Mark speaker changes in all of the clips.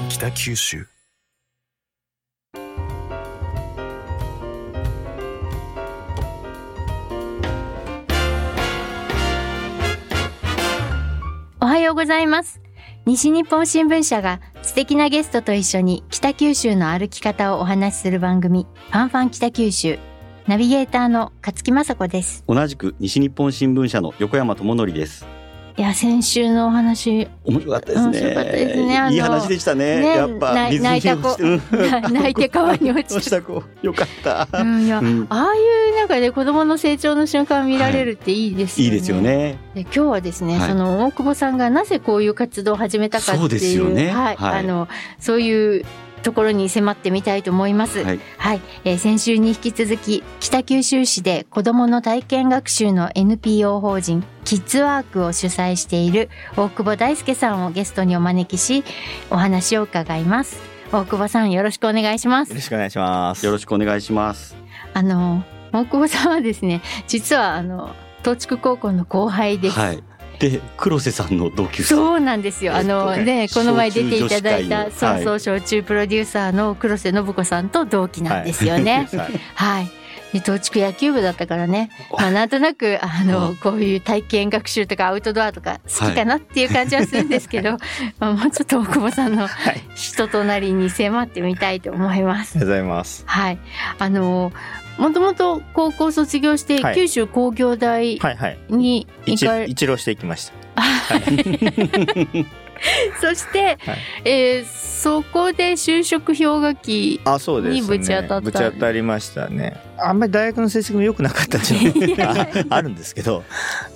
Speaker 1: ァン北九州。
Speaker 2: おはようございます。西日本新聞社が素敵なゲストと一緒に北九州の歩き方をお話しする番組ファンファン北九州。ナビゲーターの勝木雅子です。
Speaker 3: 同じく西日本新聞社の横山智則です
Speaker 2: いや先週のお話。
Speaker 3: 面白かったですね。
Speaker 2: 面白かったですね。
Speaker 3: いい話でしたね。
Speaker 2: ね
Speaker 3: やっぱ水に落ちてうん
Speaker 2: 泣いて川に落ち
Speaker 3: た子。よかった、
Speaker 2: うん、いや、
Speaker 3: うん。
Speaker 2: ああいうなんかね子供の成長の瞬間見られるっていいですよね。
Speaker 3: いいですよ。ね。
Speaker 2: で今日はですね、
Speaker 3: はい。
Speaker 2: その大久保さんがなぜこういう活動を始めたかっていう。
Speaker 3: そうね。
Speaker 2: はい、
Speaker 3: はい。
Speaker 2: あのそういうところに迫ってみたいと思います。はい、
Speaker 3: はい
Speaker 2: えー先週に引き続き北九州市で子どもの体験学習の NPO 法人キッズワークを主催している大久保大輔さんをゲストにお招きしお話を伺います。大久保さんよろしくお願いします
Speaker 4: よろ。しくお願いします。
Speaker 3: よろしくお願いします
Speaker 2: あの大久保さんはですね実はあの東筑高校の後輩です。
Speaker 3: はいで黒瀬さんの同級生
Speaker 2: そうなんですよ。あの
Speaker 3: えっと
Speaker 2: ね、この前出ていただいた、そうそう、小中プロデューサーの黒瀬信子さんと同期なんですよね。
Speaker 4: はい
Speaker 2: はい。で、東筑野球部だったからね、まあなんとなく、あの、こういう体験学習とかアウトドアとか好きかなっていう感じはするんですけど、まあもうちょっと大久保さんの
Speaker 4: はい
Speaker 2: 人となりに迫ってみたいと思います
Speaker 4: あり。がとうございます。
Speaker 2: はい。あの、もともと高校卒業して、
Speaker 4: はい
Speaker 2: 九州工業大
Speaker 4: はいはい。
Speaker 2: に行
Speaker 4: 一浪していきました。
Speaker 2: そして、えーそこで就職氷河期
Speaker 4: あ、そうですね。
Speaker 2: にぶち当たった
Speaker 4: ぶち当たりましたね。あんまり大学の成績も良くなかったってい？うのがああるんですけど、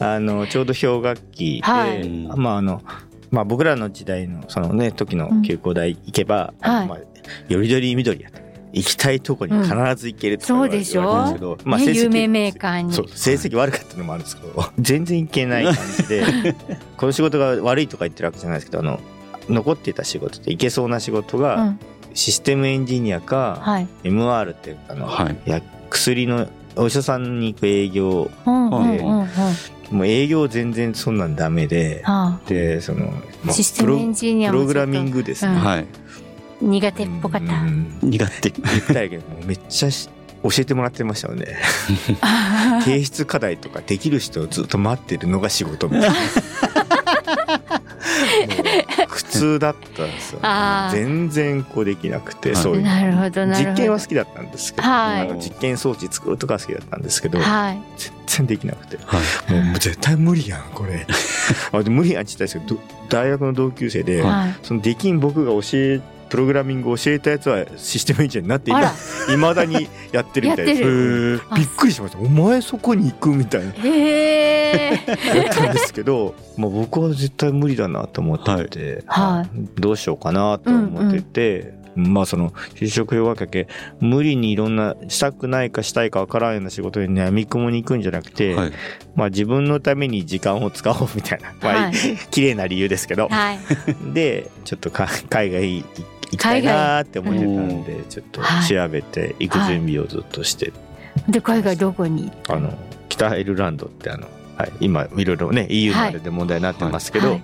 Speaker 4: あのちょうど氷河期で、
Speaker 2: はい
Speaker 4: まああの。まあ僕らの時代のそのね時の休校大行けば、
Speaker 2: うんはい
Speaker 4: まあよりどり緑や行きたいとこに必ず行けるとか言われ
Speaker 2: そうでしょ
Speaker 4: 言われるんですけど、まあ
Speaker 2: ね、
Speaker 4: 成績
Speaker 2: 有名メーカーに。
Speaker 4: 成績悪かったのもあるんですけど全然いけない感じで この仕事が悪いとか言ってるわけじゃないですけどあの残っていた仕事っていけそうな仕事が、
Speaker 2: うん、
Speaker 4: システムエンジニアか、
Speaker 2: はい。
Speaker 4: MR っていうあの、
Speaker 3: はい。
Speaker 4: や薬のお医者さんに行く営業
Speaker 2: うんうん
Speaker 3: はい
Speaker 2: うんうん。
Speaker 4: もう営業全然そんなんダメで
Speaker 2: は
Speaker 4: でその、
Speaker 2: あ、
Speaker 4: まあ
Speaker 2: システムエンジニアも
Speaker 4: プロプログラミン
Speaker 2: グ
Speaker 4: グですね、
Speaker 2: うん。
Speaker 3: はい
Speaker 2: 苦手っぽかった？
Speaker 4: うん。
Speaker 3: 苦手。
Speaker 4: 言ったけどめっちゃし教えてもらってましたよね。提出課題とかできる人をずっと待ってるのが仕事みたいな。もう苦痛だったんですよ、
Speaker 2: あー。
Speaker 4: 全然こうできなくて、
Speaker 3: はい。
Speaker 4: そういう。
Speaker 2: なるほどなるほど。
Speaker 4: 実験は好きだったんですけど、
Speaker 2: はい。
Speaker 4: 実験装置作るとか好きだったんですけど、
Speaker 2: はい。
Speaker 4: 全然できなくて。
Speaker 3: はい。
Speaker 4: もう絶対無理やんこれ。あで無理やんって言ったんですけどど大学の同級生で、
Speaker 2: はい。
Speaker 4: そのできん僕が教えプログラミングを教えたやつはシステムエンジニアになっていままだにやってるみたいです。びっくりしました。お前そこに行くみたいな。やったんですけどまあ僕は絶対無理だなと思ってて、
Speaker 2: は
Speaker 4: どうしようかなと思ってて、まあその就職氷河期無理にいろんなしたくないかしたいかわからんような仕事にねみ込みに行くんじゃなくて、
Speaker 3: はい。
Speaker 4: まあ自分のために時間を使おうみたいな、まあ
Speaker 2: はい
Speaker 4: 綺麗な理由ですけど、
Speaker 2: はい。
Speaker 4: でちょっとか海外行きたいなーって思ってたんで、ちょっと
Speaker 2: はい。
Speaker 4: 調べて行く準備をずっとして、
Speaker 2: で、海外どこに？
Speaker 4: あの北アイルランドってあの、はい、今いろいろね EU のあれで問題になってますけど、
Speaker 2: はい。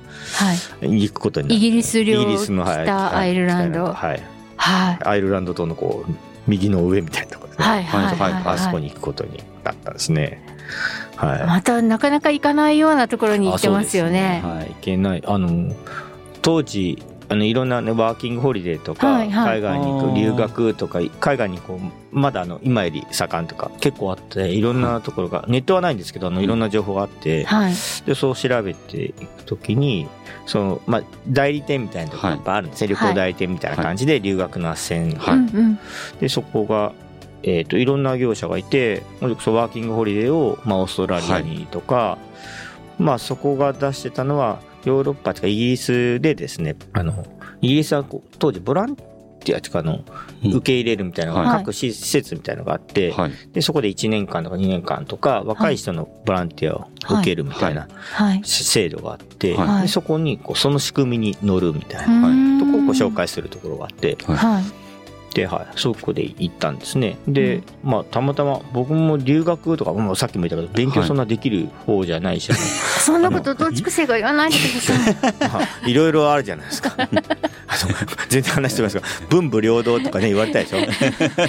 Speaker 2: はい。
Speaker 4: 行くことに
Speaker 2: イギリス領
Speaker 4: イギリスの、はい
Speaker 2: 北アイルランド。
Speaker 4: はい、
Speaker 2: はい。
Speaker 4: アイルランド島のこう右の上みたいなところですね、
Speaker 2: はいはいはい
Speaker 3: はい
Speaker 4: あそこに行くことになったんですね。はい、
Speaker 2: またなかなか行かないようなところに行ってますよね。
Speaker 4: はい、行けない。あの、当時、あのいろんなねワーキングホリデーとか、
Speaker 2: はいはい。
Speaker 4: 海外に行く留学とか海外にこうまだあの今より盛んとか結構あってい。ろんなところが、ネットはないんですけどあのい。ろんな情報があって、
Speaker 2: はい。
Speaker 4: でそう調べていくときにその、まあ、代理店みたいなところがやっぱあるんですね、旅行代理店みたいな感じで留学の斡旋、
Speaker 3: はい。
Speaker 4: でそこが、えー、といろんな業者がいてワーキングホリデーを、まあ、オーストラリアにとか、まあそこが出してたのはヨーロッパとかイギリスでですねあのイギリスはこう当時ボランティアとかの
Speaker 3: うん。
Speaker 4: 受け入れるみたいなのが、
Speaker 2: はい。
Speaker 4: 各施施設みたいなのがあって、
Speaker 3: はい。
Speaker 4: でそこで1年間とか2年間とか若い人のボランティアを受けるみたいな
Speaker 2: はい。
Speaker 4: 制度があって、
Speaker 3: はい。
Speaker 4: でそこにこうその仕組みに乗るみたいなとこをご紹介するところがあって
Speaker 2: はい。
Speaker 4: で、はい、そこで行ったんですね。で、まあ、たまたま僕も留学とか、まあ、さっきも言ったけど、勉強そんなできる方じゃないし、
Speaker 2: そんなこと同畜生が言わないでください。
Speaker 4: まあ いろいろあるじゃないですか。全然話してますが、文武両道とかね、言われたでしょ。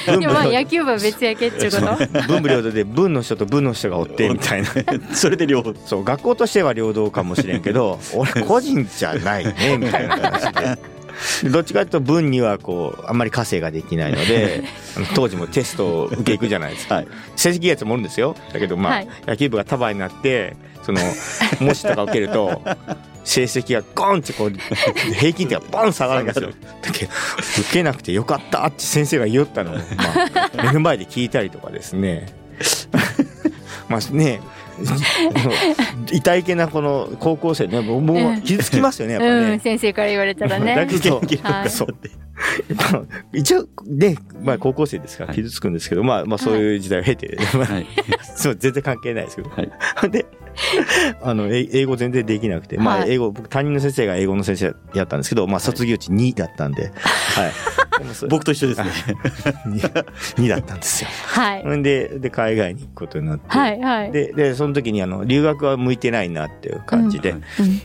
Speaker 4: 文
Speaker 2: でもまあ
Speaker 4: 武
Speaker 2: 野球部は別やけっちゅうこと。
Speaker 4: 文武両道で文の人と文の人がおってみたいな。
Speaker 3: それで両方。
Speaker 4: そう、学校としては両道かもしれんけど、俺個人じゃないね、みたいな話で。でどっちかというと文にはこうあんまり稼いができないので 当時もテストを受け行くじゃないですか、
Speaker 3: はい。
Speaker 4: 成績いいやつもおるんですよ。だけどまあ、
Speaker 2: はい。
Speaker 4: 野球部が束になってその 模試とか受けると成績がゴンってこう平均点がボン下がるんですよ。だけど受けなくてよかったって先生が言おったのを、まあ、目の前で聞いたりとかですね。まあね 痛いけなこの高校生ねもうもう傷つきますよねやっぱ
Speaker 2: うん、
Speaker 4: ね。
Speaker 2: 先生から言われたら
Speaker 4: だ
Speaker 2: ね。
Speaker 4: けど 一応ね、まあ、高校生ですから
Speaker 3: はい
Speaker 4: 傷つくんですけど、まあまあそういう時代を経て、まあ
Speaker 3: はい。
Speaker 4: そう全然関係ないですけど。
Speaker 3: はい。
Speaker 4: で、あの、え英語全然できなくて、まあ、
Speaker 2: はい
Speaker 4: 英語、僕、担任の先生が英語の先生やったんですけど、まあ、卒業値2だったんで、はい。
Speaker 3: 僕と一緒ですね。
Speaker 4: 2, 2 だったんですよ。
Speaker 2: はい。
Speaker 4: んで、で、海外に行くことになって、
Speaker 2: はい、はい。
Speaker 4: で、で、その時に、あの、留学は向いてないなっていう感じで、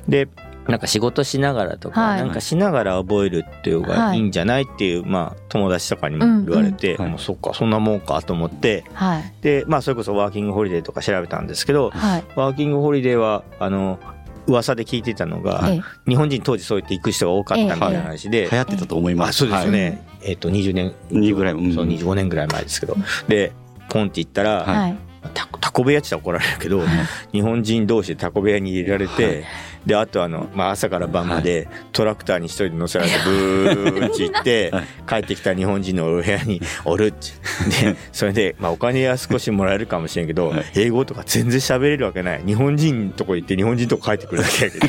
Speaker 4: で、なんか仕事しながらとか、
Speaker 2: はい
Speaker 4: なんかしながら覚えるっていうのがいいんじゃないっていう、まあ、友達とかにも言われて、
Speaker 3: うんうん
Speaker 4: もうそっか、そんなもんかと思って、
Speaker 2: はい。
Speaker 4: で、まあ、それこそワーキングホリデーとか調べたんですけど、
Speaker 2: はい。
Speaker 4: ワーキングホリデーは、あの、噂で聞いてたのが、
Speaker 2: ええ
Speaker 4: 日本人当時そう言って行く人が多かったみたいな話で、
Speaker 3: 流行ってたと思いま
Speaker 4: あ、
Speaker 3: す。
Speaker 4: そうですよ
Speaker 3: はい。
Speaker 4: ね。えっ、と、20年、
Speaker 3: 二ぐらいうん
Speaker 4: そう、25年ぐらい前ですけど。で、ポンって行ったら、
Speaker 3: はい
Speaker 2: はい。
Speaker 4: タコタコ部屋って言ったら怒られるけど、日本人同士でタコ部屋に入れられて、で、あとあの、まあ、朝から晩までトラクターに一人で乗せられてブーって行って
Speaker 3: はい、
Speaker 4: 帰ってきた日本人のお部屋におるって。で、それで、まあ、お金は少しもらえるかもしれんけど
Speaker 3: はい、
Speaker 4: 英語とか全然喋れるわけない。日本人のとこ行って日本人とこ帰ってくるだけやけど。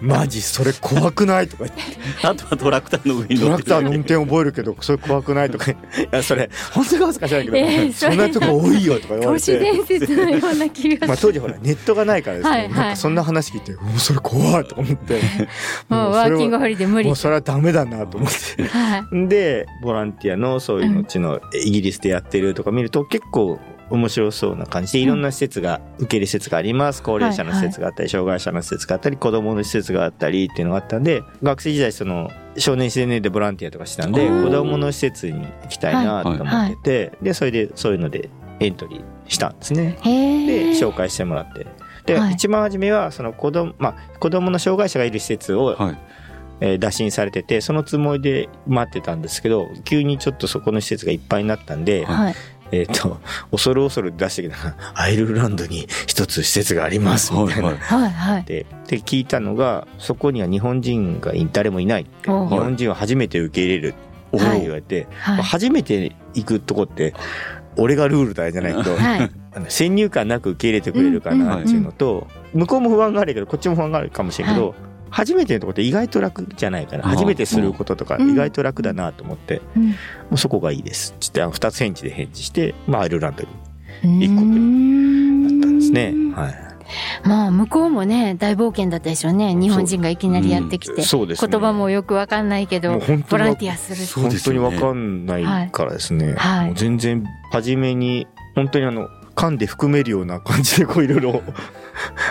Speaker 4: マジ、それ怖くないとか言って。
Speaker 3: あとはトラクターの上に
Speaker 4: トラクターの運転覚えるけど、それ怖くないとか。いや、それ、本当か恥ずかしいけど、
Speaker 2: えーそ
Speaker 4: んなとこ多いよとか言わ
Speaker 2: 都
Speaker 4: れて。
Speaker 2: 市伝説のような気が
Speaker 4: まあ当時ほらネットがないからですね、
Speaker 2: はいはい
Speaker 4: なんかそんな話聞いて、もうそれ怖いとか思って、
Speaker 2: もうワーキングホリデー無理
Speaker 4: もう。それはダメだなと思って。
Speaker 2: はい。
Speaker 4: で、ボランティアのそういうのうちのイギリスでやってるとか見ると結構面白そうな感じでいろんな施設が、受け入れ施設があります。高齢者の施設があったり、障害者の施設があったり、子供の施設があったりっていうのがあったんで、学生時代その少年青年でボランティアとかしたんで、子供の施設に行きたいなと思ってて、で、それでそういうのでエントリーしたんですね。
Speaker 2: へ
Speaker 4: で
Speaker 2: え。
Speaker 4: 紹介してもらってで、
Speaker 2: はい
Speaker 4: 一番初めはその子供まあ子供の障害者がいる施設を、
Speaker 3: はい。
Speaker 4: えー打診されててそのつもりで待ってたんですけど急にちょっとそこの施設がいっぱいになったんで、
Speaker 2: はい。
Speaker 4: えっ、と 恐る恐る出してきた アイルランドに一つ施設がありますみたいな。
Speaker 3: はい
Speaker 2: はい。はい。
Speaker 4: でで聞いたのがそこには日本人が誰もいない日本人は初めて受け入れるって
Speaker 2: はい
Speaker 4: 言われて、
Speaker 2: はい。
Speaker 4: 初めて行くとこって俺がルールだじゃないけど、
Speaker 2: はい。
Speaker 4: あの先入観なく受け入れてくれるかなっていうのと、向こうも不安があるけどこっちも不安があるかもしれんけど、初めてのとこって意外と楽じゃないかな
Speaker 3: ああ
Speaker 4: 初めてすることとか
Speaker 2: うん。
Speaker 4: 意外と楽だなと思って、
Speaker 2: うん。
Speaker 4: もうそこがいいですっつってあの2つ返事で返事して、まあ、アイルランドに
Speaker 2: 一
Speaker 4: 個だったんですね。はい
Speaker 2: まあ向こうもね大冒険だったでしょうね。日本人がいきなりやってきて、
Speaker 4: そうですね。
Speaker 2: 言葉もよくわかんないけどボランティアする
Speaker 4: 本
Speaker 3: そうですよね。
Speaker 4: 当に分かんないからですね、
Speaker 2: はい。
Speaker 4: 全然初めに本当にあの噛んで含めるような感じでこういろいろ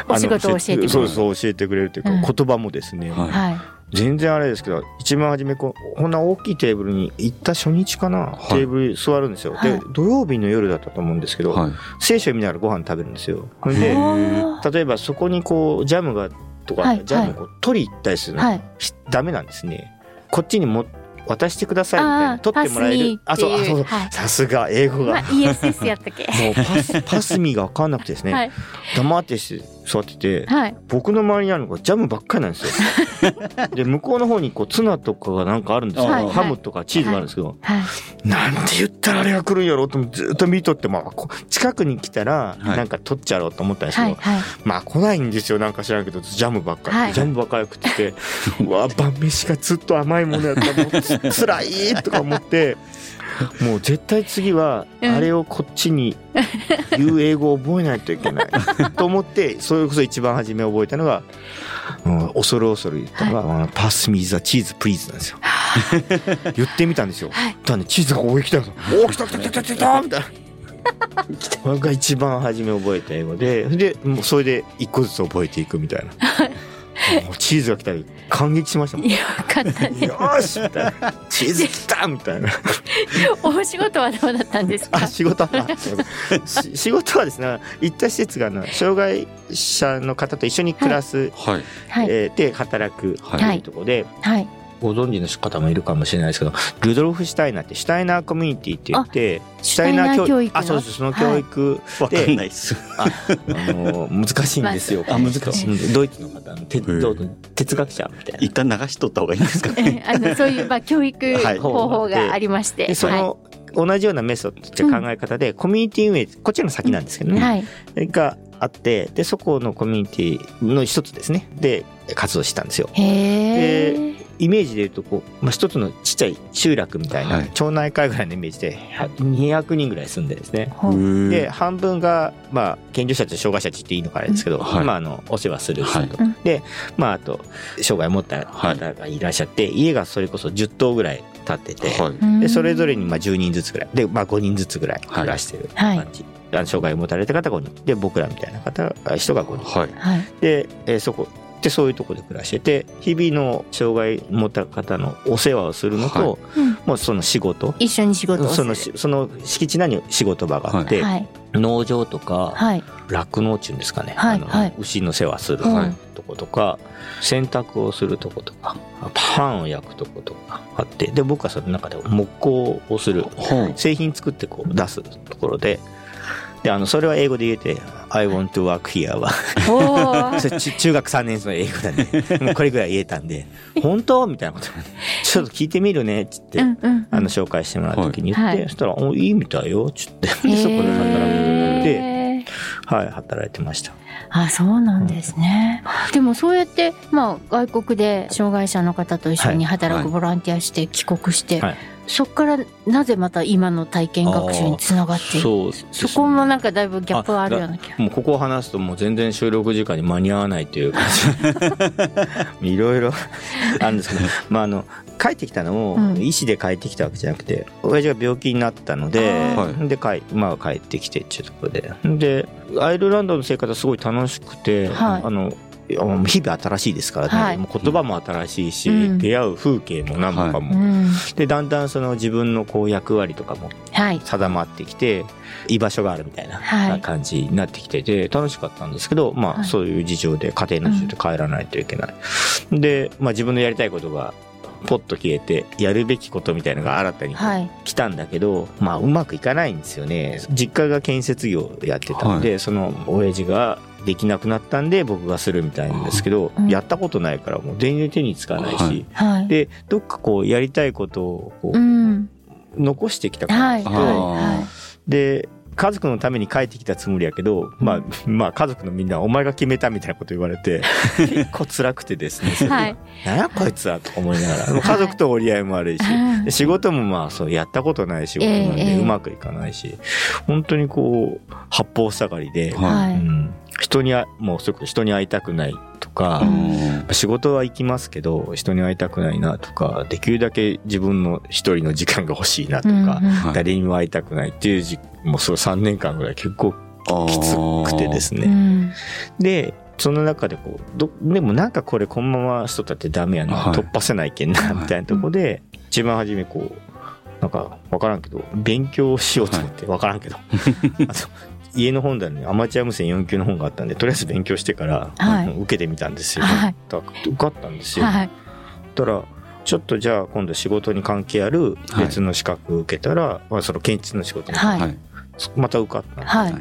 Speaker 2: お仕事を教えてくれる。
Speaker 4: そうそう教えてくれるというか、
Speaker 2: うん。
Speaker 4: 言葉もですね、
Speaker 3: はい
Speaker 2: はい
Speaker 4: 全然あれですけど一番初めこうこんな大きいテーブルに行った初日かな、
Speaker 3: はい。
Speaker 4: テーブルに座るんですよ、
Speaker 2: はい。
Speaker 4: で土曜日の夜だったと思うんですけど、
Speaker 3: はい。
Speaker 4: 聖書を見ながらご飯食べるんですよ。で例えばそこにこうジャムがとか、
Speaker 2: はい
Speaker 4: ジャムをこう取り行ったりするの、
Speaker 2: はい。
Speaker 4: しダメなんですね。こっちにも渡してくださいみたいな取ってもらえる。
Speaker 2: パスミーっていう
Speaker 4: そうあそうさすが英語が、
Speaker 2: まあやったっけ。
Speaker 4: もうパスパスミが分かんなくてですね、
Speaker 2: はい。
Speaker 4: 黙ってして座ってて、
Speaker 2: はい。
Speaker 4: 僕の周りにあるのがジャムばっかりなんですよ。で向こうの方にこうツナとかがなんかあるんですよ、
Speaker 3: はい。
Speaker 4: ハムとかチーズがあるんですけど、
Speaker 2: はい。
Speaker 4: なんて言ったらあれが来るんやろうと思ってずっと見とって、まあ、近くに来たら
Speaker 3: はい。
Speaker 4: なんか取っちゃろうと思ったんですけど、
Speaker 2: はい。はい。
Speaker 4: まあ来ないんですよ。なんか知らんけどジャムばっかり、
Speaker 2: はい。
Speaker 4: ジャムばっかり食っててうわ晩飯がずっと甘いものやった。らもうつつらいとか思って もう絶対次は
Speaker 2: うん
Speaker 4: あれをこっちに言う英語を覚えないといけない と思ってそれこそ一番初め覚えたのが、うん、恐る恐る言ったのが「パスミザチーズプリーズ」なんですよ。言ってみたんですよ。
Speaker 2: はい
Speaker 4: だねチーズが上に来たの。おお来た来た来た来た来たみたいな。これが一番初め覚えた英語ででもうそれで一個ずつ覚えていくみたいな。もうチーズが来たり感激しましたもん。
Speaker 2: いやよかったね
Speaker 4: よーしみたいな。チーズ来たみたいな。
Speaker 2: お仕事はどうだったんですか？
Speaker 4: あ仕事はし仕事はですね行った施設があの障害者の方と一緒に暮らす、
Speaker 3: はい。
Speaker 2: はい
Speaker 4: えーで働くと
Speaker 3: はい
Speaker 4: いうところで、
Speaker 2: はい
Speaker 4: ご存知の方もいるかもしれないですけどルドルフ・シュタイナーってシュタイナーコミュニティって言って
Speaker 2: シュタイナー教育の
Speaker 4: あそうですその教育、
Speaker 3: わかんないっす。
Speaker 4: あの難しいんですよ、
Speaker 2: まあ
Speaker 3: あ難しい
Speaker 4: うんドイツの方の哲学者みたいな。
Speaker 3: 一旦流しとった方がいいんですか？
Speaker 2: え
Speaker 3: ね。
Speaker 2: あのそういうまあ教育
Speaker 4: はい。
Speaker 2: 方法がありまして、
Speaker 4: でその、同じようなメソッドっていう考え方で、コミュニティ運営こっちの先なんですけどね、
Speaker 2: はい、
Speaker 4: があってでそこのコミュニティの一つですね。で活動したんですよ。
Speaker 2: へえ、
Speaker 4: イメージで言うとこう、まあ、一つのちっちゃい集落みたいな、
Speaker 3: はい。
Speaker 4: 町内会ぐらいのイメージで200人ぐらい住んでですね。
Speaker 2: ほう
Speaker 4: で半分が、まあ、健常者と障害者って言っていいのかあれですけど、
Speaker 3: はい。
Speaker 4: まあ、あのお世話する人と、
Speaker 2: はい。
Speaker 4: で、まあ、あと障害を持った方がいらっしゃって、家がそれこそ10棟ぐらい建ってて、でそれぞれにまあ10人ずつぐらい。で、まあ、5人ずつぐらい暮らしてる
Speaker 2: はい。
Speaker 4: 感じ、あの障害を持たれた方5人で僕らみたいな方人が5人。
Speaker 3: はい。
Speaker 2: はい。
Speaker 4: で、えーそこでそういうところで暮らしてて日々の障害を持った方のお世話をするのと、
Speaker 3: は
Speaker 2: うん。
Speaker 4: もうその仕事。
Speaker 2: 一緒に仕事をする。
Speaker 4: そのしその敷地内に仕事場があって、
Speaker 2: はい。
Speaker 4: 農場とか
Speaker 2: はい。
Speaker 4: 酪農地ですかね、あの牛の世話する
Speaker 2: はい
Speaker 4: とことか、洗濯をするとことかパンを焼くとことかあってで僕はその中で木工をする。
Speaker 3: は
Speaker 4: 製品作ってこう出すところでであのそれは英語で言えて「I want to work here は」
Speaker 2: おお
Speaker 4: それ中中学3年生の英語だね。これぐらい言えたんで「本当?」みたいなこと。ちょっと聞いてみるね」っつって、
Speaker 2: うんうん
Speaker 4: あの紹介してもらう時に。言って、
Speaker 2: はい。
Speaker 4: そしたら「おいいみたいよ」っつって。でそこで働く。ことになって、はい、働いてました。
Speaker 2: あそうなんですね、でもそうやって、まあ、外国で障害者の方と一緒に働くボランティアして帰国して、
Speaker 4: はい
Speaker 2: そこからなぜまた今の体験学習につながっていく
Speaker 4: ね。
Speaker 2: そこもなんかだいぶギャップがあるような気が。
Speaker 4: もうここを話すともう全然収録時間に間に合わないという感じ。いろいろあるんですけど、まあ、あの帰ってきたのも
Speaker 2: うん。
Speaker 4: 医師で帰ってきたわけじゃなくて、親父が病気になったので、で帰,、まあ、帰ってきてっていうところで。でアイルランドの生活はすごい楽しくて、
Speaker 2: はい。
Speaker 4: あの日々新しいですからね、
Speaker 2: はい。
Speaker 4: もう言葉も新しいし、
Speaker 2: うん。
Speaker 4: 出会う風景も何もかも、
Speaker 2: うん。
Speaker 4: でだんだんその自分のこう役割とかも
Speaker 2: はい。
Speaker 4: 定まってきて居場所があるみたいな
Speaker 2: はい。
Speaker 4: 感じになってきてて楽しかったんですけど、まあ
Speaker 2: はい。
Speaker 4: そういう事情で家庭の事情で帰らないといけない、で、まあ、自分のやりたいことがポッと消えてやるべきことみたいのが新たに
Speaker 2: はい。
Speaker 4: 来たんだけど、まあうまくいかないんですよね。実家が建設業やってたんで、その親父ができなくなったんで僕がするみたいなんですけど、
Speaker 2: うん。
Speaker 4: やったことないからもう全然手につかないし、
Speaker 3: はい。
Speaker 2: はい
Speaker 4: でどっかこうやりたいことをこう
Speaker 2: うん。
Speaker 4: 残してきたから
Speaker 2: はい。はい。は
Speaker 4: で家族のために帰ってきたつもりやけど、まあ、まあ家族のみんなお前が決めたみたいなこと言われて 結構辛くてですね。
Speaker 2: はい。
Speaker 4: やこいつはと思いながら。家族と折り合いも悪いし、
Speaker 2: うん。
Speaker 4: で仕事もまあそうやったことない仕事なん
Speaker 2: ええ。
Speaker 4: でうまくいかないし、本当にこう八方塞がりで、
Speaker 2: は
Speaker 3: はい。
Speaker 4: うん、人にあもうそれこそ人に会いたくないとか、
Speaker 2: うん。
Speaker 4: 仕事は行きますけど人に会いたくないなとかできるだけ自分の一人の時間が欲しいなとか、
Speaker 2: うんうん。
Speaker 3: はい。
Speaker 4: 誰にも会いたくないっていうじもうそう3年間ぐらい結構
Speaker 3: あ
Speaker 4: きつくてです
Speaker 2: う
Speaker 4: ね。
Speaker 2: ん。
Speaker 4: でその中でこうどでもなんかこれこのまましとったってダメやな、
Speaker 3: はい。
Speaker 4: 突破せないけんな
Speaker 3: はい
Speaker 4: みたいなとこで、一番初めこうなんか分からんけど勉強しようと思って分からんけど、家の本棚にアマチュア無線4級の本があったんでとりあえず勉強してから、
Speaker 2: はい。
Speaker 4: 受けてみたんですよ。
Speaker 2: はい。
Speaker 4: 受かったんですよ。
Speaker 2: はい。
Speaker 4: たらちょっとじゃあ今度仕事に関係ある別の資格を受けたら、まあ、その検知の仕事に、
Speaker 2: はい。
Speaker 3: はい。
Speaker 4: また受かったんで。す
Speaker 2: はい。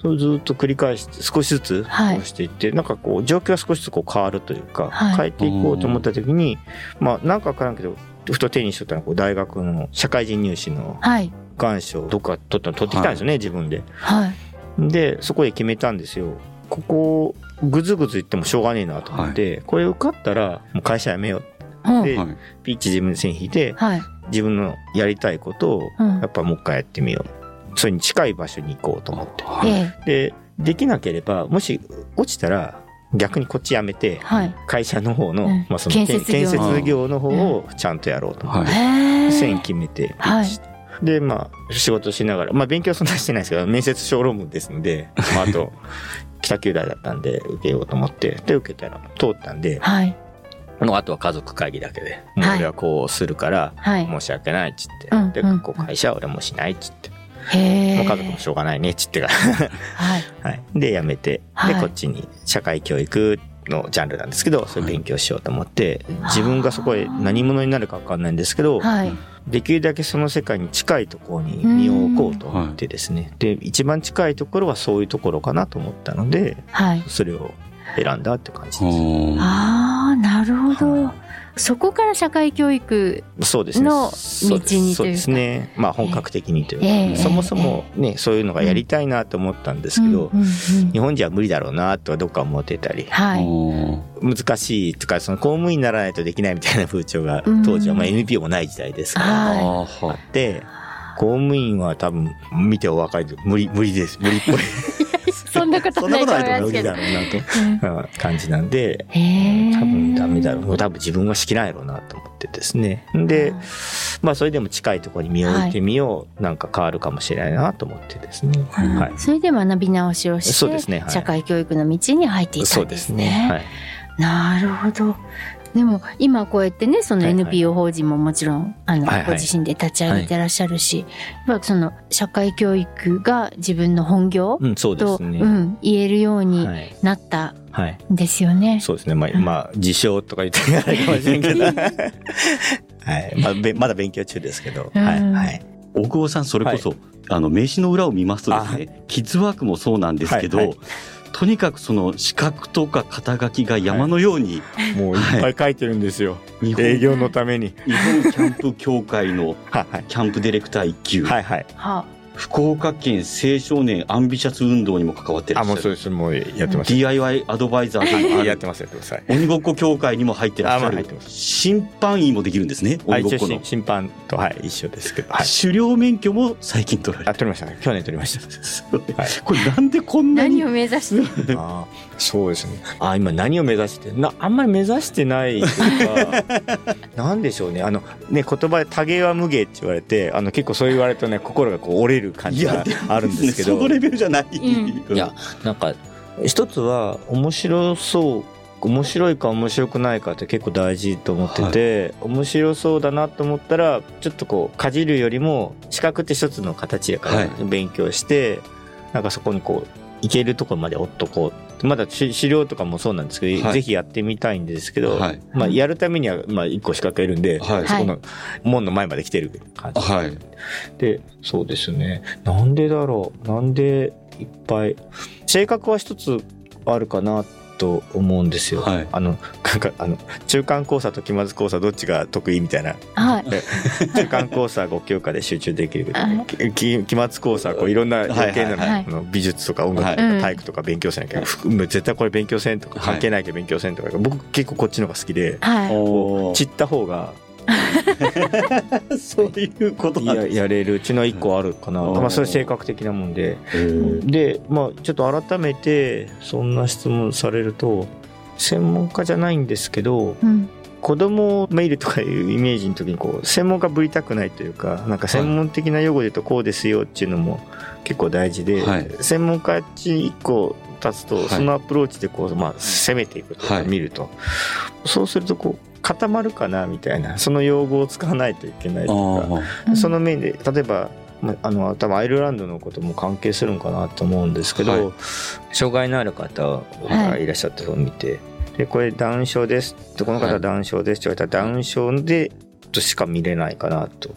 Speaker 4: それをずっと繰り返して少しずつ
Speaker 2: はい。
Speaker 4: こうしていって、なんかこう状況が少しずつこう変わるというか、
Speaker 2: はい。
Speaker 4: 変えていこうと思った時にまあなんか分からんけどふと手にしとったのはこう大学の社会人入試の
Speaker 2: はい。
Speaker 4: 願書をどっか取ったの取ってきたんですよね、自分で。
Speaker 2: はい
Speaker 4: でそこで決めたんですよ。ここぐずぐず言ってもしょうがねえなと思って、これ受かったらもう会社辞めよう
Speaker 2: うん。
Speaker 4: で
Speaker 3: はい。
Speaker 4: ピッチ自分で線引いて
Speaker 2: はい。
Speaker 4: 自分のやりたいことを
Speaker 2: うん。
Speaker 4: やっぱもう一回やってみよう。それに近い場所に行こうと思って。
Speaker 3: はい。
Speaker 2: ええ。
Speaker 4: でできなければもし落ちたら逆にこっちやめて
Speaker 2: はい。
Speaker 4: 会社の方の,、
Speaker 2: うん。
Speaker 4: まあ、その
Speaker 2: 建設業
Speaker 4: 建設業の方をちゃんとやろうと思って、線決めて、
Speaker 2: はい
Speaker 4: でまあ仕事しながらまあ勉強そんなしてないですけど面接小論文ですので、まあ、あと 北九大だったんで受けようと思ってで受けたら通ったんで
Speaker 2: はい。
Speaker 4: もうあとは家族会議だけでもう俺はこうするから
Speaker 2: はい。
Speaker 4: 申し訳ないっつって、で
Speaker 2: うんうん。
Speaker 4: こう会社は俺もしないっつって、
Speaker 2: へえ
Speaker 4: もう家族もしょうがないねっつってから
Speaker 2: はい。
Speaker 4: はい、で辞めて、
Speaker 2: はい。
Speaker 4: でこっちに社会教育のジャンルなんですけどそれ勉強しようと思って、自分がそこへ何者になるか分かんないんですけど、
Speaker 2: はい
Speaker 4: できるだけその世界に近いところに身を置こうと思ってですね、で一番近いところはそういうところかなと思ったので
Speaker 2: はい。
Speaker 4: それを選んだって感じです。
Speaker 3: うん
Speaker 2: ああなるほど、そこから社会教育
Speaker 4: そうですね。
Speaker 2: の道にというか。
Speaker 4: そうですね。まあ本格的にというか、
Speaker 2: ええ。
Speaker 4: そもそもね、そういうのがやりたいなと思ったんですけど、
Speaker 2: うんうんうん
Speaker 4: 日本じゃ無理だろうなとはどっか思ってたり、
Speaker 2: はい。
Speaker 3: うん
Speaker 4: 難しいとか、その公務員にならないとできないみたいな風潮が
Speaker 2: うん
Speaker 4: 当時は、まあ NPO もない時代ですから、
Speaker 2: はい。
Speaker 3: あーはい
Speaker 4: で、公務員は多分見てお若いと無理、無理です。無理っぽい。
Speaker 2: そんなこと
Speaker 3: そんなことないと思
Speaker 2: いますけど
Speaker 4: だろうなと。
Speaker 2: うん
Speaker 4: うん感じなんで、多分ダメだろう。多分自分はしきないやろうなと思ってですね。で、まあそれでも近いところに身を置いてみよう、なんか変わるかもしれないなと思ってですね。
Speaker 2: うん
Speaker 4: はい。
Speaker 2: それで学び直しをして
Speaker 4: そうですねはい
Speaker 2: 社会教育の道に入っていた
Speaker 4: そうんで
Speaker 2: ですすね。
Speaker 4: ね。はい。
Speaker 2: なるほど。でも今こうやってねその
Speaker 4: はいはい
Speaker 2: NPO 法人ももちろんあの、
Speaker 4: はいはい
Speaker 2: ご自身で立ち上げてらっしゃるし、やっぱその社会教育が自分の本業
Speaker 4: うん、そうで
Speaker 2: と、
Speaker 4: すね。
Speaker 2: うん、言えるように
Speaker 4: はい。
Speaker 2: なった
Speaker 4: はい。
Speaker 2: んですよね。
Speaker 4: そうですね。まあ、
Speaker 2: うん
Speaker 4: まあ、自称とか言ってないかもしれんけど。はい。まあ、べまだ勉強中ですけど。
Speaker 2: うん
Speaker 4: はい。はい。
Speaker 3: 大久保さんそれこそ、あの名刺の裏を見ますとです
Speaker 4: あ
Speaker 3: ねキッズワークもそうなんですけど、
Speaker 4: はいはい
Speaker 3: とにかくその資格とか肩書きが山のように、
Speaker 4: もういっぱい書いてるんですよ。
Speaker 3: 日本
Speaker 4: 営業のために。
Speaker 3: 日本キャンプ協会の
Speaker 4: はい。はい。
Speaker 3: キャンプディレクター1級、
Speaker 4: はい。はい。
Speaker 2: は
Speaker 3: 福岡県青少年アンビシャス運動にも関わってら
Speaker 4: あ、
Speaker 3: っしゃる
Speaker 4: もうそうです。もうやってます。
Speaker 3: DIY アドバイザーでも
Speaker 4: やってます、やってます。はい。
Speaker 3: 鬼ごっこ協会にも入ってらっしゃる
Speaker 4: あまあ入ってます
Speaker 3: 審判員もできるんですね鬼ごっこの
Speaker 4: 審審判と、はい、一緒ですけど。はい。
Speaker 3: 狩猟免許も最近取られ
Speaker 4: あ、取りましたね。去年取りました。はい。
Speaker 3: これなんでこんなに
Speaker 2: 何を目指して
Speaker 4: あーそうですね。あ、今何を目指してな、あんまり目指してないというか、なんでしょうね。あの、ね、言葉で多芸は無芸って言われて、あの、結構そう言われるとね、心がこう折れる感じがあるんですけど。
Speaker 3: そのレベルじゃない、
Speaker 2: うん
Speaker 4: いや、なんか、一つは面白そう、面白いか面白くないかって結構大事と思ってて、面白そうだなと思ったら、ちょっとこう、かじるよりも、資格って一つの形やから
Speaker 3: はい、
Speaker 4: 勉強して、なんかそこにこう、行けるところまで追っとこう。まだし資料とかもそうなんですけど、
Speaker 3: はい
Speaker 4: ぜひやってみたいんですけど、
Speaker 3: はい
Speaker 4: まあ、やるためには、まあ、一個資格いるんで、
Speaker 3: はい
Speaker 4: そこの門の前まで来てる感じ。
Speaker 3: はい
Speaker 4: で、そうですね。なんでだろう。なんでいっぱい。性格は一つあるかなと思うんですよ。
Speaker 3: はい。
Speaker 4: あの、なんか、あの、中間交差と期末交差どっちが得意みたいな。
Speaker 2: はい。
Speaker 4: 中間交差5教科で集中できる。けど
Speaker 2: はい。
Speaker 4: き期末交差こういろんな余計な、
Speaker 3: はい。
Speaker 2: はい
Speaker 4: 美術とか音楽と
Speaker 2: はい。
Speaker 4: か体育とか勉強せなきゃ、ふ絶対これ勉強せんとか関係ないけど勉強せんとか、僕結構こっちの方が好きで、
Speaker 2: はい。
Speaker 3: お
Speaker 4: 散った方が
Speaker 3: ー そういうことなん
Speaker 4: や
Speaker 3: です。
Speaker 4: やれるうちの一個あるかな、
Speaker 3: うん。
Speaker 4: まあ、それ性格的なもんで。で、まあ、ちょっと改めてそんな質問されると専門家じゃないんですけど
Speaker 2: うん。
Speaker 4: 子供を見るとかいうイメージの時にこう専門家ぶりたくないというかなんか専門的な用語で言うとこうですよっていうのも結構大事で、
Speaker 3: はい。
Speaker 4: 専門家一個立つと
Speaker 3: はい。
Speaker 4: そのアプローチでこう、まあ、攻めていくとか
Speaker 3: はい。
Speaker 4: 見ると、そうするとこう固まるかなみたいなその用語を使わないといけないとかその面で例えばまあの多分アイルランドのことも関係するのかなと思うんですけど、
Speaker 3: はい。
Speaker 4: 障害のある方がいらっしゃったのを見て、でこれダウン症ですってこの方
Speaker 3: は
Speaker 4: はいダウン症ですって言われたら、ダウン症でとしか見れないかなと。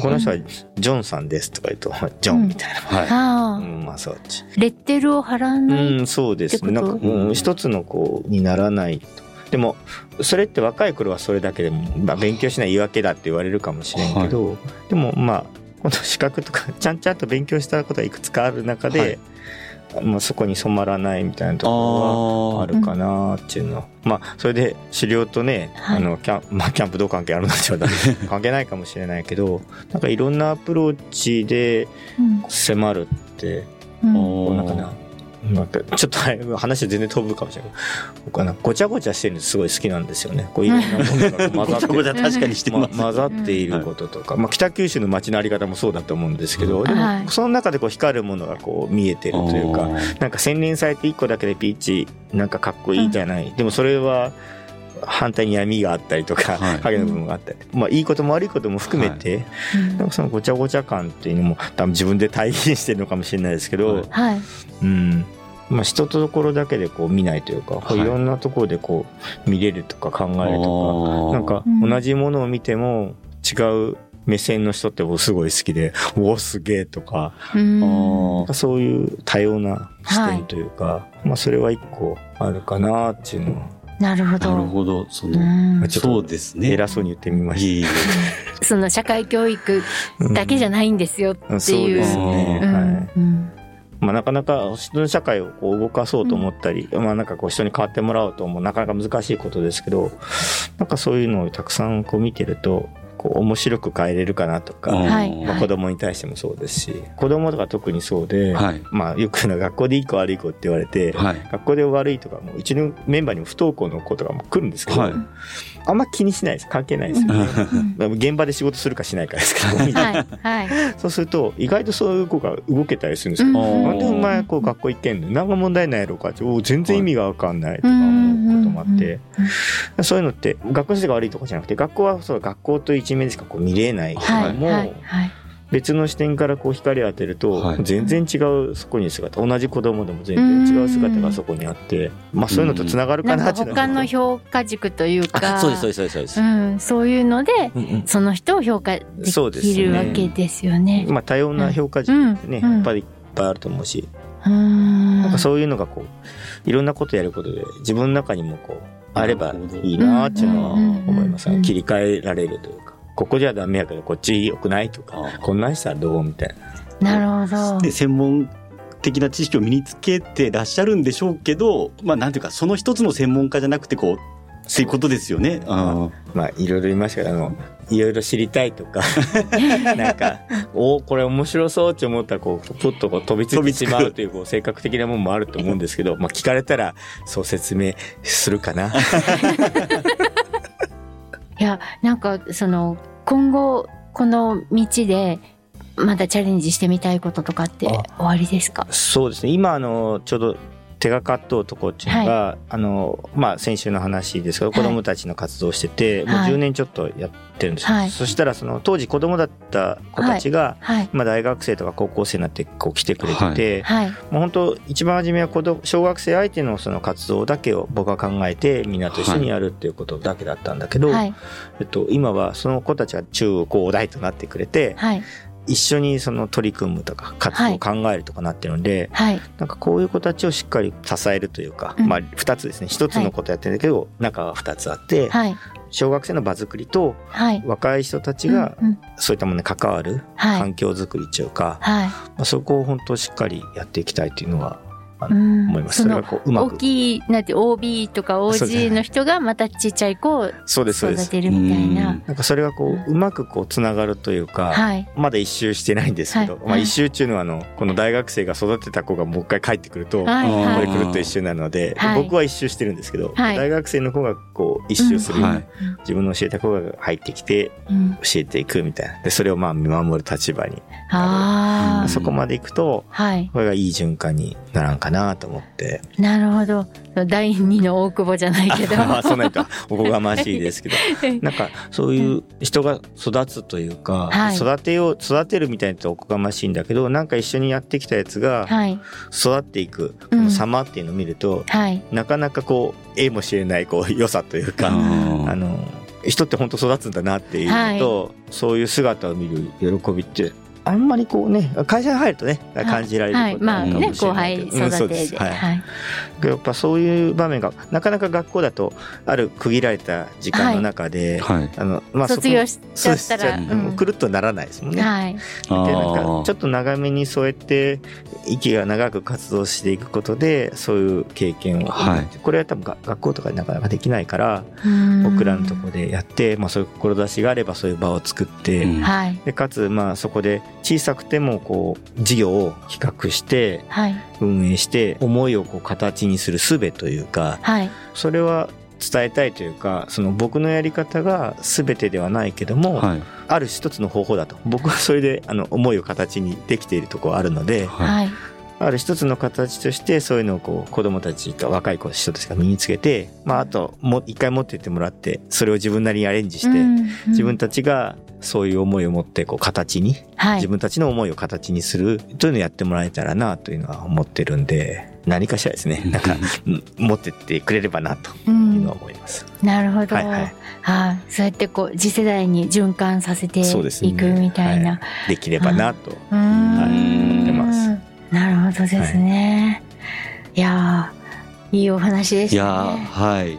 Speaker 4: この人はジョンさんですとか言うと、ジョンみたい
Speaker 3: ーはい。
Speaker 4: な。
Speaker 2: あ。
Speaker 4: うん、まあそう
Speaker 2: レッテルを貼らない、
Speaker 4: うん、そうですね。なんか、うん、一つのこう、にならないと。でも、それって若い頃はそれだけでも、まあ、勉強しない言い訳だって言われるかもしれんけど、でもまあ、この資格とか、ちゃんちゃんと勉強したことがいくつかある中で、
Speaker 3: はい。
Speaker 4: まあ、そこに染まらないみたいなところはあるかなっていうの、まあそれで狩猟とね、
Speaker 2: はい。
Speaker 4: あのキャン まあ、キャンプどう関係あるのって言われたら関係ないかもしれないけどなんかいろんなアプローチで
Speaker 2: うん。
Speaker 4: 迫るって
Speaker 2: うん。
Speaker 4: こうなんかななんかちょっと話全然飛ぶかもしれない僕はごちゃごちゃしてるのすごい好きなんですよね。こういろんなものが混ざって。
Speaker 3: 確かにして
Speaker 4: ま。混ざっていることとか、まあ、北九州の街のあり方もそうだと思うんですけど、
Speaker 3: うん
Speaker 4: でも
Speaker 2: はい
Speaker 4: その中でこう光るものがこう見えてるというかなんか洗練されて1個だけでピーチなんかかっこいいじゃない、でもそれは反対に闇があったりとか、
Speaker 3: はい。
Speaker 4: 影の部分があったり、まあ、いいことも悪いことも含めて、
Speaker 2: うん。
Speaker 4: なんかそのごちゃごちゃ感っていうのも多分自分で体現してるのかもしれないですけど、
Speaker 3: はい。
Speaker 2: はい
Speaker 4: うん。まあ、一ところだけでこう見ないというか、こう
Speaker 3: はい。
Speaker 4: いろんなところでこう見れるとか考えるとかなんか
Speaker 2: うん。
Speaker 4: 同じものを見ても違う目線の人って僕すごい好きで、おおすげえとか、そういう多様な視点というか、まあそれは一個あるかなっていうのを、
Speaker 2: なるほ
Speaker 3: なる
Speaker 2: ど。
Speaker 3: ほど。その、
Speaker 2: うん
Speaker 4: ちょっと
Speaker 3: そうですね。
Speaker 4: 偉そうに言ってみまし
Speaker 3: いえいえ
Speaker 2: その社会教育
Speaker 4: た。
Speaker 2: だけじゃ
Speaker 4: ない
Speaker 2: んですよっていう。
Speaker 4: そうですね。
Speaker 2: うん
Speaker 4: はい。
Speaker 2: うん
Speaker 4: まあ、なかなか人の社会をこう動かそうと思ったり、まあなんかこう人に変わってもらおうともなかなか難しいことですけど、なんかそういうのをたくさんこう見てると、こう面白く変えれるかなとか、
Speaker 2: はい。
Speaker 4: まあ、子供に対してもそうですし、子供とか特にそうで、
Speaker 3: はい。
Speaker 4: まあよくの学校でいい子悪い子って言われて、
Speaker 3: はい。
Speaker 4: 学校で悪いとかもうちのメンバーにも不登校の子とかも来るんですけど、
Speaker 3: はい。
Speaker 4: あんま気にしないです。関係ないですよね。現場で仕事するかしないかですけど、
Speaker 2: はい。はい。
Speaker 4: そうすると意外とそういう子が動けたりするんですよ。
Speaker 2: うん。
Speaker 4: なんでお前こう学校行ってんの何が問題ないやろうかってお全然意味が分かんないとかもあってそういうのって学校の人が悪いとかじゃなくて学校はそう学校という一面でしかこう見れない。け
Speaker 2: はい
Speaker 4: ども、
Speaker 2: はいはい。
Speaker 4: 別の視点からこう光を当てると、
Speaker 3: はい。
Speaker 4: 全然違うそこに姿同じ子供でも全然違う姿がそこにあって、まあそういうのとつながる
Speaker 2: か
Speaker 4: かなって
Speaker 2: 他の評価軸というか、
Speaker 3: そうです、そうです、そうです。
Speaker 2: うん、そういうので、その人を評価で
Speaker 4: そうですね。
Speaker 2: きるわけですよね。
Speaker 4: まあ多様な評価軸ってね、
Speaker 2: うん。
Speaker 4: やっぱりいっぱいあると思うし、
Speaker 2: うん。
Speaker 4: なんかそういうのがこういろんなことやることで自分の中にもこうあればいいなっていうのは思います、
Speaker 2: うんうんうん。
Speaker 4: 切り替えられるというかここじゃダメやけどこっち良くないとかこんなんしたらどうみたいな。
Speaker 2: なるほど。
Speaker 3: で、専門的な知識を身につけてらっしゃるんでしょうけど、まあ、なんていうか、その一つの専門家じゃなくて、こう、っていうことですよね。あ
Speaker 4: まあいろいろ言いましたけどあのいろいろ知りたいとか なんかおこれ面白そうって思ったらこうプッとこう飛びついてしまうというこう性格的なものもあると思うんですけど、まあ、聞かれたらそう説明するかな。
Speaker 2: いや、なんか、その、今後、この道で、まだチャレンジしてみたいこととかって
Speaker 4: あ
Speaker 2: 終わりですか
Speaker 4: そうですね今あのちょうど手がかっとうとこっていうのが、あのまあ先週の話ですけど、
Speaker 2: はい
Speaker 4: 子供たちの活動をしてて、もう
Speaker 2: はい
Speaker 4: 10年ちょっとやってるんですよ、
Speaker 2: はい
Speaker 4: そしたらその当時子供だった子たちが、
Speaker 2: はい。
Speaker 4: 今大学生とか高校生になってこう来てくれてて、
Speaker 2: はい。
Speaker 4: もう本当一番初めは子供小学生相手のその活動だけを僕は考えてみんなと一緒にやるっていうことだけだったんだけど、
Speaker 2: はい。
Speaker 4: えっと、今はその子たちが中高大となってくれて、
Speaker 2: はい。
Speaker 4: 一緒にその取り組むとか活動を考えるとかなってるので、
Speaker 2: はい。
Speaker 4: なんかこういう子たちをしっかり支えるというか、
Speaker 2: うん
Speaker 4: まあ二つですね一つのことやってるんだけど、中が二つあって、
Speaker 2: はい。
Speaker 4: 小学生の場作りと
Speaker 2: はい。
Speaker 4: 若い人たちがそういったものに関わる
Speaker 2: はい。
Speaker 4: 環境づくりっていうか、
Speaker 2: はい。
Speaker 4: まあ、そこを本当しっかりやっていきたいというのはあの
Speaker 2: うん。
Speaker 4: 思います。それがこううま
Speaker 2: 大
Speaker 4: く
Speaker 2: きい、なんて OB とか OG の人がまたちっちゃい子を
Speaker 4: そうですそうです。
Speaker 2: 育てるみたいな。
Speaker 4: なんかそれがこううまくこうつながるというか、
Speaker 2: はい。
Speaker 4: まだ一周してないんですけど、
Speaker 2: はい。
Speaker 4: まあ一周っていうのはあのこの大学生が育てた子がもう一回帰ってくると、
Speaker 2: はい。
Speaker 4: これ。くるっと一周なので、
Speaker 2: はい。
Speaker 4: 僕は一周してるんですけど、
Speaker 2: はい。
Speaker 4: 大学生の子がこう一周する、
Speaker 3: うんはい。
Speaker 4: 自分の教えた子が入ってきて
Speaker 2: うん。
Speaker 4: 教えていくみたいな。でそれをまあ見守る立場に、
Speaker 2: ああ。
Speaker 4: そこまでいくと
Speaker 2: はい。
Speaker 4: これがいい循環にならんかなと思って
Speaker 2: なるほど。第二の大久保じゃないけど。
Speaker 4: まあそんなおこがましいですけどなんかそういう人が育つというか、
Speaker 2: はい
Speaker 4: 育てよう育てるみたいなとおこがましいんだけどなんか一緒にやってきたやつが
Speaker 2: はい。
Speaker 4: 育っていくこの様っていうのを見ると、
Speaker 2: はい。
Speaker 4: なかなかこうええもしれないこう良さというか、
Speaker 3: あ
Speaker 4: あの人って本当育つんだなっていうのと、そういう姿を見る喜びってあんまりこうね会社に入るとね感じられること
Speaker 2: まあね後輩
Speaker 4: うん
Speaker 2: 育
Speaker 4: そう
Speaker 2: てで、
Speaker 4: ですはい。
Speaker 2: はい。
Speaker 4: やっぱそういう場面がなかなか学校だとある区切られた時間の中で、
Speaker 3: はい。
Speaker 4: あのまあ
Speaker 2: 卒業しちゃったら
Speaker 4: そう
Speaker 2: ん。
Speaker 4: くるっとならないですもんね。
Speaker 2: はい。
Speaker 3: あ
Speaker 4: でなんか
Speaker 3: ー。
Speaker 4: ちょっと長めにそうやって息が長く活動していくことでそういう経験を、
Speaker 3: はい。
Speaker 4: これは多分が学校とかでなかなかできないから
Speaker 2: うん。
Speaker 4: 僕らのところでやって、まあ、そういう志があればそういう場を作って、
Speaker 3: うん。
Speaker 2: はい。
Speaker 4: でかつまあそこで小さくてもこう事業を企画して
Speaker 2: はい。
Speaker 4: 運営して思いをこう形にする術というか
Speaker 2: はい。
Speaker 4: それは伝えたいというかその僕のやり方が全てではないけども、
Speaker 3: はい。
Speaker 4: ある一つの方法だと。僕はそれであの思いを形にできているところあるので
Speaker 3: はい。
Speaker 2: はい。
Speaker 4: ある一つの形としてそういうのをこう子供たちと若い子人たちが身につけて、まあ、あとも一回持ってってもらってそれを自分なりにアレンジして、
Speaker 2: うん。
Speaker 4: 自分たちがそういう思いを持ってこう形に、
Speaker 2: はい。
Speaker 4: 自分たちの思いを形にするというのをやってもらえたらなというのは思ってるんで何かしらですね。なんかうん持ってってくれればなと
Speaker 2: う
Speaker 4: いうのは思います。
Speaker 2: なるほど、
Speaker 4: はい
Speaker 2: はい。
Speaker 4: はい。
Speaker 2: そうやってこう次世代に循環させていくみたいな、
Speaker 4: はい。できればなと。はい思ってます。
Speaker 2: なるほどですね、い、やーいいお話でした
Speaker 3: いやはい。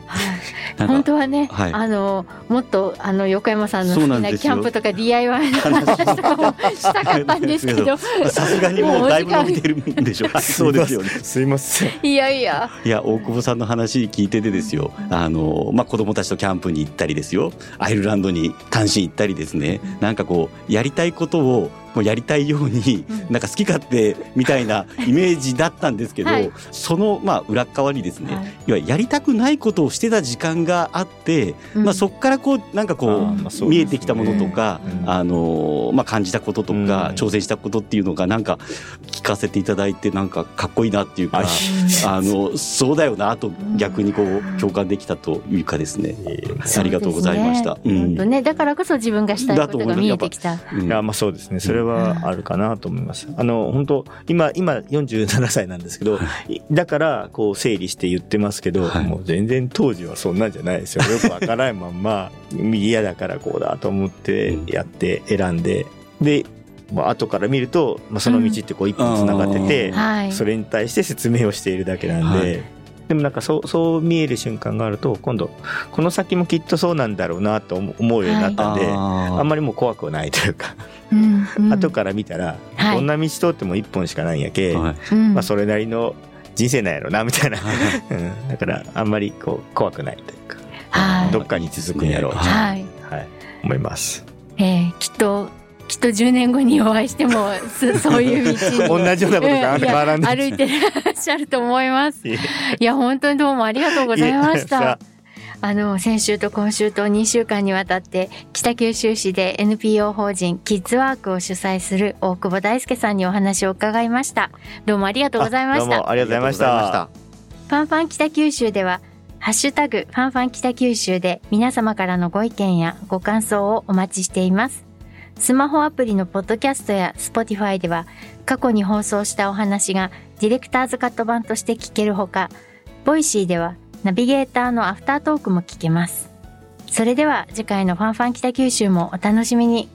Speaker 2: 本当はね、
Speaker 3: はい。
Speaker 2: あのもっとあの横山さんの好き
Speaker 3: な
Speaker 2: キャンプとか DIY の話とかもしたかったんですけど。
Speaker 3: さすがにもうだいぶ伸びてるんでしょう。そうですよね。
Speaker 4: すいません。
Speaker 2: いやいや。
Speaker 3: いや大久保さんの話聞いててですよ。あの、まあ、子供たちとキャンプに行ったりですよ。アイルランドに単身行ったりですね。なんかこうやりたいことをもうやりたいように
Speaker 2: うん。
Speaker 3: なんか好き勝手みたいな イメージだったんですけど、
Speaker 2: はい。
Speaker 3: そのまあ裏っ側にですね、
Speaker 2: はい。
Speaker 3: いわゆるやりたくないことをしてた時間があって、
Speaker 2: うん。
Speaker 3: まあ、そこからこうなんかこう
Speaker 4: ね。
Speaker 3: 見えてきたものとか、
Speaker 4: うん。
Speaker 3: あのまあ、感じたこととか、
Speaker 4: うん。
Speaker 3: 挑戦したことっていうのがなんか聞かせていただいてなんかかっこいいなっていうか。
Speaker 4: はい
Speaker 3: あのそうだよなと逆にこう共感できたというかですね。ありがとうございました。
Speaker 2: ね。ね、だからこそ自分がしたいことが見えてきた。
Speaker 3: うん。
Speaker 4: いやまあそうですね。それはあるかなと思います。あの本当今今47歳なんですけどだからこう整理して言ってますけど、
Speaker 3: はい
Speaker 4: もう全然当時はそんなんじゃないですよ よくわからないまんま右嫌だからこうだと思ってやって選んでで、まあ後から見ると、まあ、その道ってこう一本つながってて、
Speaker 2: はい。
Speaker 4: それに対して説明をしているだけなんで。
Speaker 3: はい
Speaker 4: でもなんかそうそう見える瞬間があると今度この先もきっとそうなんだろうなと思うようになったんで、あんまりもう怖くはないというか、
Speaker 2: うんうん。
Speaker 4: 後から見たら、
Speaker 2: はい。
Speaker 4: こんな道通っても一本しかないんやけ、
Speaker 3: はい。
Speaker 2: うん。
Speaker 4: まあ、それなりの人生なんやろなみたいな、うん、だからあんまりこう怖くないというか、
Speaker 2: はい。
Speaker 4: どっかに続くんやろうと、
Speaker 3: ね
Speaker 2: はい。
Speaker 4: はい、思います。
Speaker 2: えーきっと、きっと10年後にお会いしても、す そういう道に。
Speaker 4: 同じようなことがあんまり変わらな
Speaker 2: 歩いてらっしゃると思います。
Speaker 4: い
Speaker 2: や、本当にどうもありがとうございました。あの、先週と今週と2週間にわたって、北九州市で NPO 法人キッズワークを主催する大久保大輔さんにお話を伺いました。どうもありがとうございました。
Speaker 4: どうもありがとうございました。
Speaker 2: ファンファン北九州では、ハッシュタグファンファン北九州で皆様からのご意見やご感想をお待ちしています。スマホアプリのポッドキャストや Spotify では過去に放送したお話がディレクターズカット版として聞けるほか、 Voicy ではナビゲーターのアフタートークも聞けます。それでは次回のファンファン北九州もお楽しみに。